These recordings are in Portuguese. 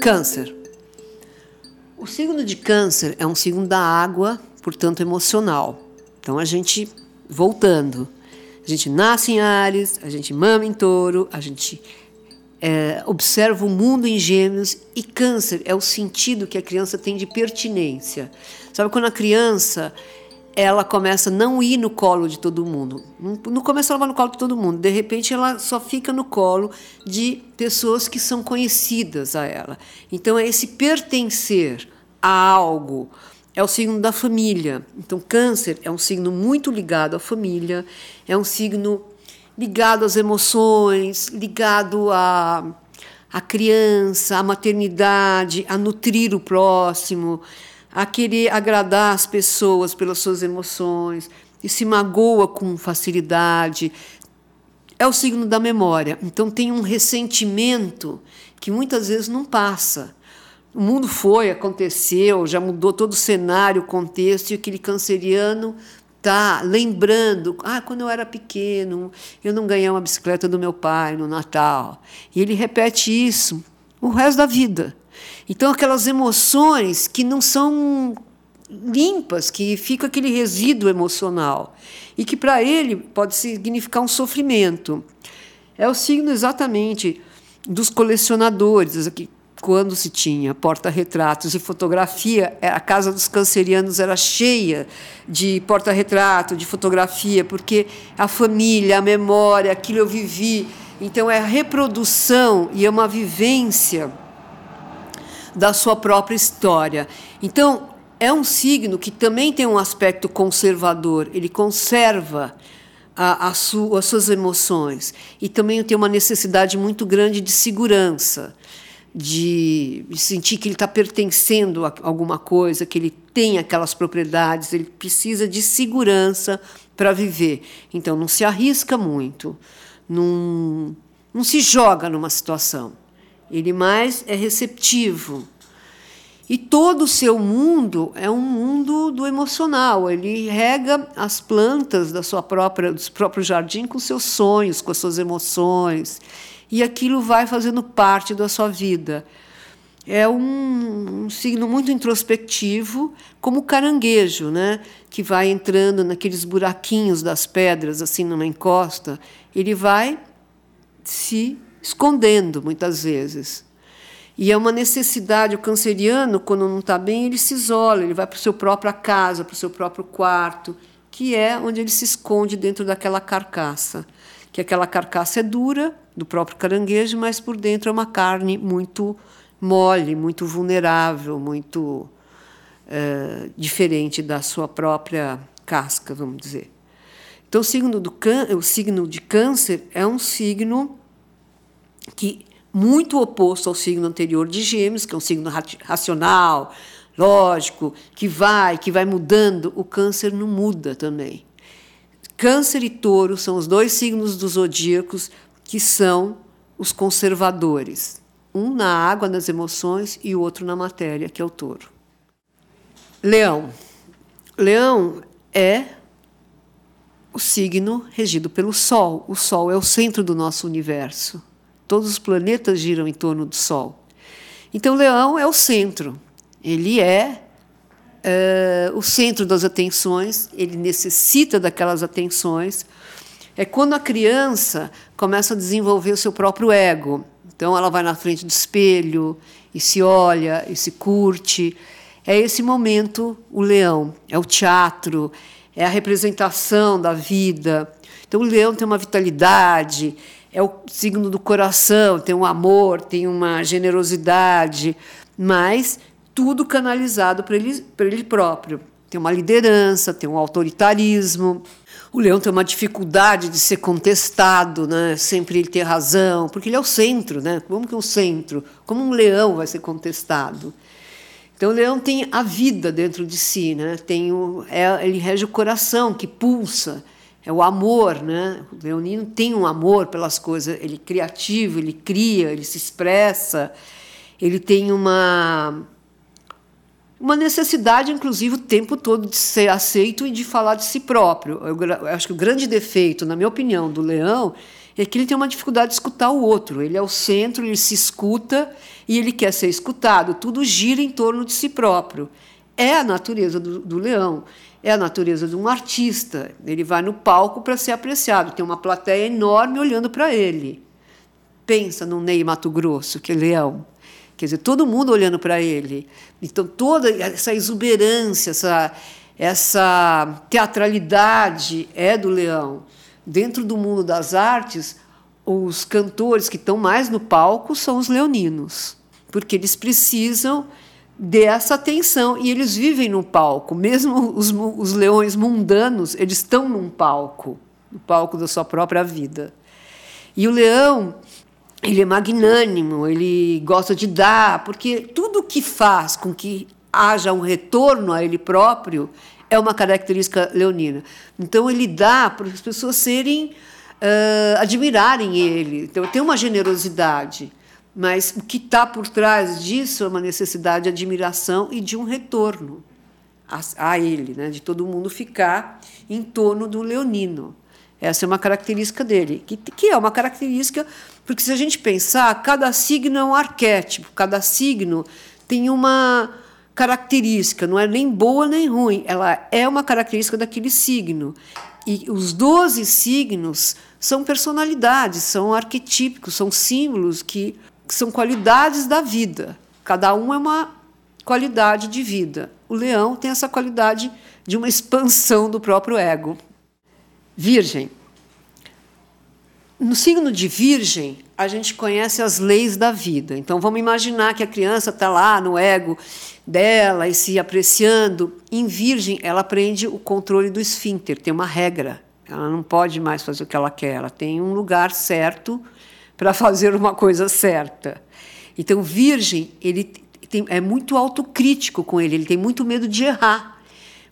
Câncer. O signo de Câncer é um signo da água, portanto emocional. Então a gente, voltando, a gente nasce em Ares, a gente mama em Touro, a gente é, observa o mundo em Gêmeos e Câncer é o sentido que a criança tem de pertinência. Sabe quando a criança ela começa a não ir no colo de todo mundo. No começo ela vai no colo de todo mundo, de repente ela só fica no colo de pessoas que são conhecidas a ela. Então é esse pertencer a algo, é o signo da família. Então câncer é um signo muito ligado à família, é um signo ligado às emoções, ligado à, à criança, à maternidade, a nutrir o próximo a querer agradar as pessoas pelas suas emoções e se magoa com facilidade. É o signo da memória. Então tem um ressentimento que muitas vezes não passa. O mundo foi, aconteceu, já mudou todo o cenário, o contexto, e aquele canceriano está lembrando, ah, quando eu era pequeno, eu não ganhei uma bicicleta do meu pai no Natal. E ele repete isso o resto da vida. Então, aquelas emoções que não são limpas, que fica aquele resíduo emocional e que para ele pode significar um sofrimento. É o signo exatamente dos colecionadores, aqui quando se tinha porta-retratos e fotografia, é, a casa dos cancerianos era cheia de porta-retrato, de fotografia, porque a família, a memória, aquilo eu vivi. Então é a reprodução e é uma vivência da sua própria história. Então, é um signo que também tem um aspecto conservador, ele conserva a, a su, as suas emoções e também tem uma necessidade muito grande de segurança, de, sentir que ele está pertencendo a alguma coisa, que ele tem aquelas propriedades, ele precisa de segurança para viver. Então, não se arrisca muito, não, não se joga numa situação. Ele mais é receptivo. E todo o seu mundo é um mundo do emocional. Ele rega as plantas da sua própria, do próprio jardim com seus sonhos, com as suas emoções. E aquilo vai fazendo parte da sua vida. É um, um signo muito introspectivo, como o caranguejo, né? que vai entrando naqueles buraquinhos das pedras, assim, numa encosta. Ele vai se escondendo muitas vezes. E é uma necessidade, o canceriano, quando não está bem, ele se isola, ele vai para a sua própria casa, para o seu próprio quarto, que é onde ele se esconde dentro daquela carcaça. Que aquela carcaça é dura, do próprio caranguejo, mas por dentro é uma carne muito mole, muito vulnerável, muito é, diferente da sua própria casca, vamos dizer. Então, o signo, do o signo de Câncer é um signo que muito oposto ao signo anterior de Gêmeos, que é um signo racional, lógico, que vai, que vai mudando, o Câncer não muda também. Câncer e Touro são os dois signos dos zodíacos que são os conservadores. Um na água, nas emoções, e o outro na matéria, que é o touro. Leão. Leão é o signo regido pelo Sol. O Sol é o centro do nosso universo. Todos os planetas giram em torno do Sol. Então, Leão é o centro. Ele é uh, o centro das atenções, ele necessita daquelas atenções. É quando a criança começa a desenvolver o seu próprio ego. Então, ela vai na frente do espelho e se olha e se curte. É esse momento o leão, é o teatro, é a representação da vida. Então, o leão tem uma vitalidade, é o signo do coração, tem um amor, tem uma generosidade, mas tudo canalizado para ele, ele próprio. Tem uma liderança, tem um autoritarismo. O leão tem uma dificuldade de ser contestado, né? sempre ele ter razão, porque ele é o centro. Né? Como que é o centro? Como um leão vai ser contestado? Então, o leão tem a vida dentro de si, né? tem o, é, ele rege o coração que pulsa é o amor, né? O leonino tem um amor pelas coisas, ele é criativo, ele cria, ele se expressa, ele tem uma uma necessidade, inclusive, o tempo todo de ser aceito e de falar de si próprio. Eu, acho que o grande defeito, na minha opinião, do leão é que ele tem uma dificuldade de escutar o outro. Ele é o centro, ele se escuta e ele quer ser escutado. Tudo gira em torno de si próprio. É a natureza do, do leão, é a natureza de um artista. Ele vai no palco para ser apreciado, tem uma plateia enorme olhando para ele. Pensa no Ney Mato Grosso, que é leão. Quer dizer, todo mundo olhando para ele. Então, toda essa exuberância, essa, essa teatralidade é do leão. Dentro do mundo das artes, os cantores que estão mais no palco são os leoninos, porque eles precisam dessa atenção e eles vivem no palco. Mesmo os, os leões mundanos, eles estão num palco, no palco da sua própria vida. E o leão ele é magnânimo, ele gosta de dar, porque tudo que faz com que haja um retorno a ele próprio é uma característica leonina. Então ele dá para as pessoas serem uh, admirarem ele. Então tem uma generosidade, mas o que está por trás disso é uma necessidade de admiração e de um retorno a, a ele, né? de todo mundo ficar em torno do leonino. Essa é uma característica dele, que, que é uma característica, porque se a gente pensar, cada signo é um arquétipo, cada signo tem uma característica, não é nem boa nem ruim, ela é uma característica daquele signo. E os 12 signos são personalidades, são arquetípicos, são símbolos que, que são qualidades da vida. Cada um é uma qualidade de vida. O leão tem essa qualidade de uma expansão do próprio ego. Virgem. No signo de Virgem, a gente conhece as leis da vida. Então vamos imaginar que a criança está lá no ego dela e se apreciando. Em Virgem, ela aprende o controle do esfíncter, tem uma regra. Ela não pode mais fazer o que ela quer, ela tem um lugar certo para fazer uma coisa certa. Então, Virgem, ele tem, é muito autocrítico com ele, ele tem muito medo de errar.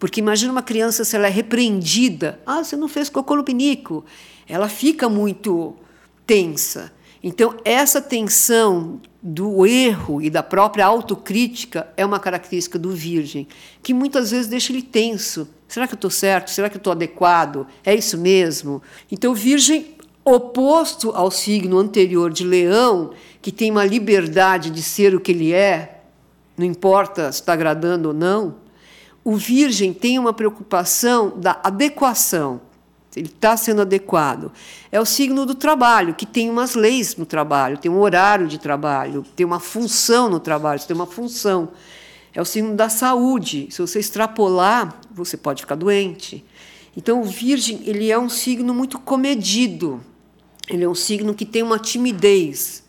Porque imagina uma criança se ela é repreendida, ah, você não fez cocô no pinico, ela fica muito tensa. Então, essa tensão do erro e da própria autocrítica é uma característica do virgem, que muitas vezes deixa ele tenso. Será que eu estou certo? Será que eu estou adequado? É isso mesmo? Então, virgem, oposto ao signo anterior de leão, que tem uma liberdade de ser o que ele é, não importa se está agradando ou não, o virgem tem uma preocupação da adequação ele está sendo adequado. É o signo do trabalho, que tem umas leis no trabalho, tem um horário de trabalho, tem uma função no trabalho, tem uma função. É o signo da saúde. Se você extrapolar, você pode ficar doente. Então, o Virgem ele é um signo muito comedido. Ele é um signo que tem uma timidez.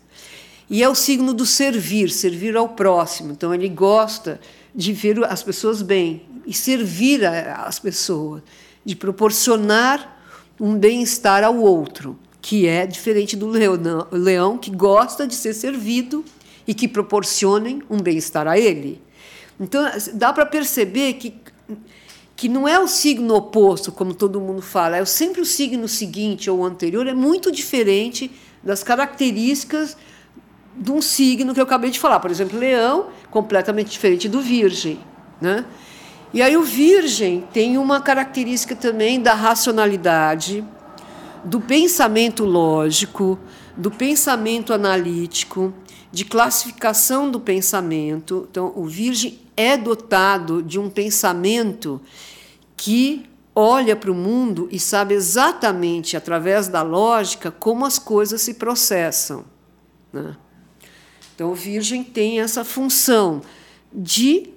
E é o signo do servir, servir ao próximo. Então, ele gosta de ver as pessoas bem e servir as pessoas, de proporcionar um bem-estar ao outro, que é diferente do leão, leão que gosta de ser servido e que proporcionem um bem-estar a ele. Então, dá para perceber que, que não é o signo oposto, como todo mundo fala, é sempre o signo seguinte ou anterior, é muito diferente das características de um signo que eu acabei de falar. Por exemplo, leão, completamente diferente do virgem. Né? E aí o Virgem tem uma característica também da racionalidade, do pensamento lógico, do pensamento analítico, de classificação do pensamento. Então, o Virgem é dotado de um pensamento que olha para o mundo e sabe exatamente, através da lógica, como as coisas se processam. Né? Então, o Virgem tem essa função de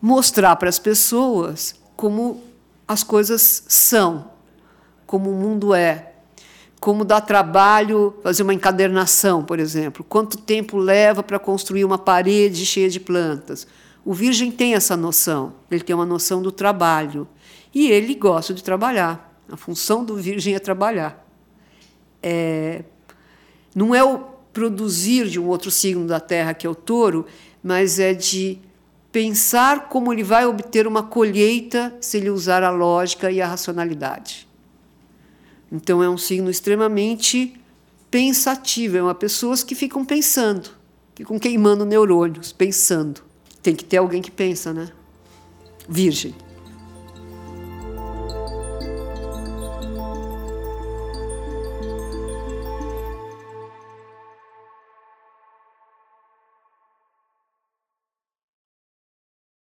mostrar para as pessoas como as coisas são, como o mundo é, como dá trabalho fazer uma encadernação, por exemplo, quanto tempo leva para construir uma parede cheia de plantas. O virgem tem essa noção, ele tem uma noção do trabalho e ele gosta de trabalhar. A função do virgem é trabalhar. É, não é o produzir de um outro signo da Terra que é o touro, mas é de pensar como ele vai obter uma colheita se ele usar a lógica e a racionalidade. Então é um signo extremamente pensativo, é uma pessoas que ficam pensando, ficam queimando neurônios, pensando. Tem que ter alguém que pensa, né? Virgem.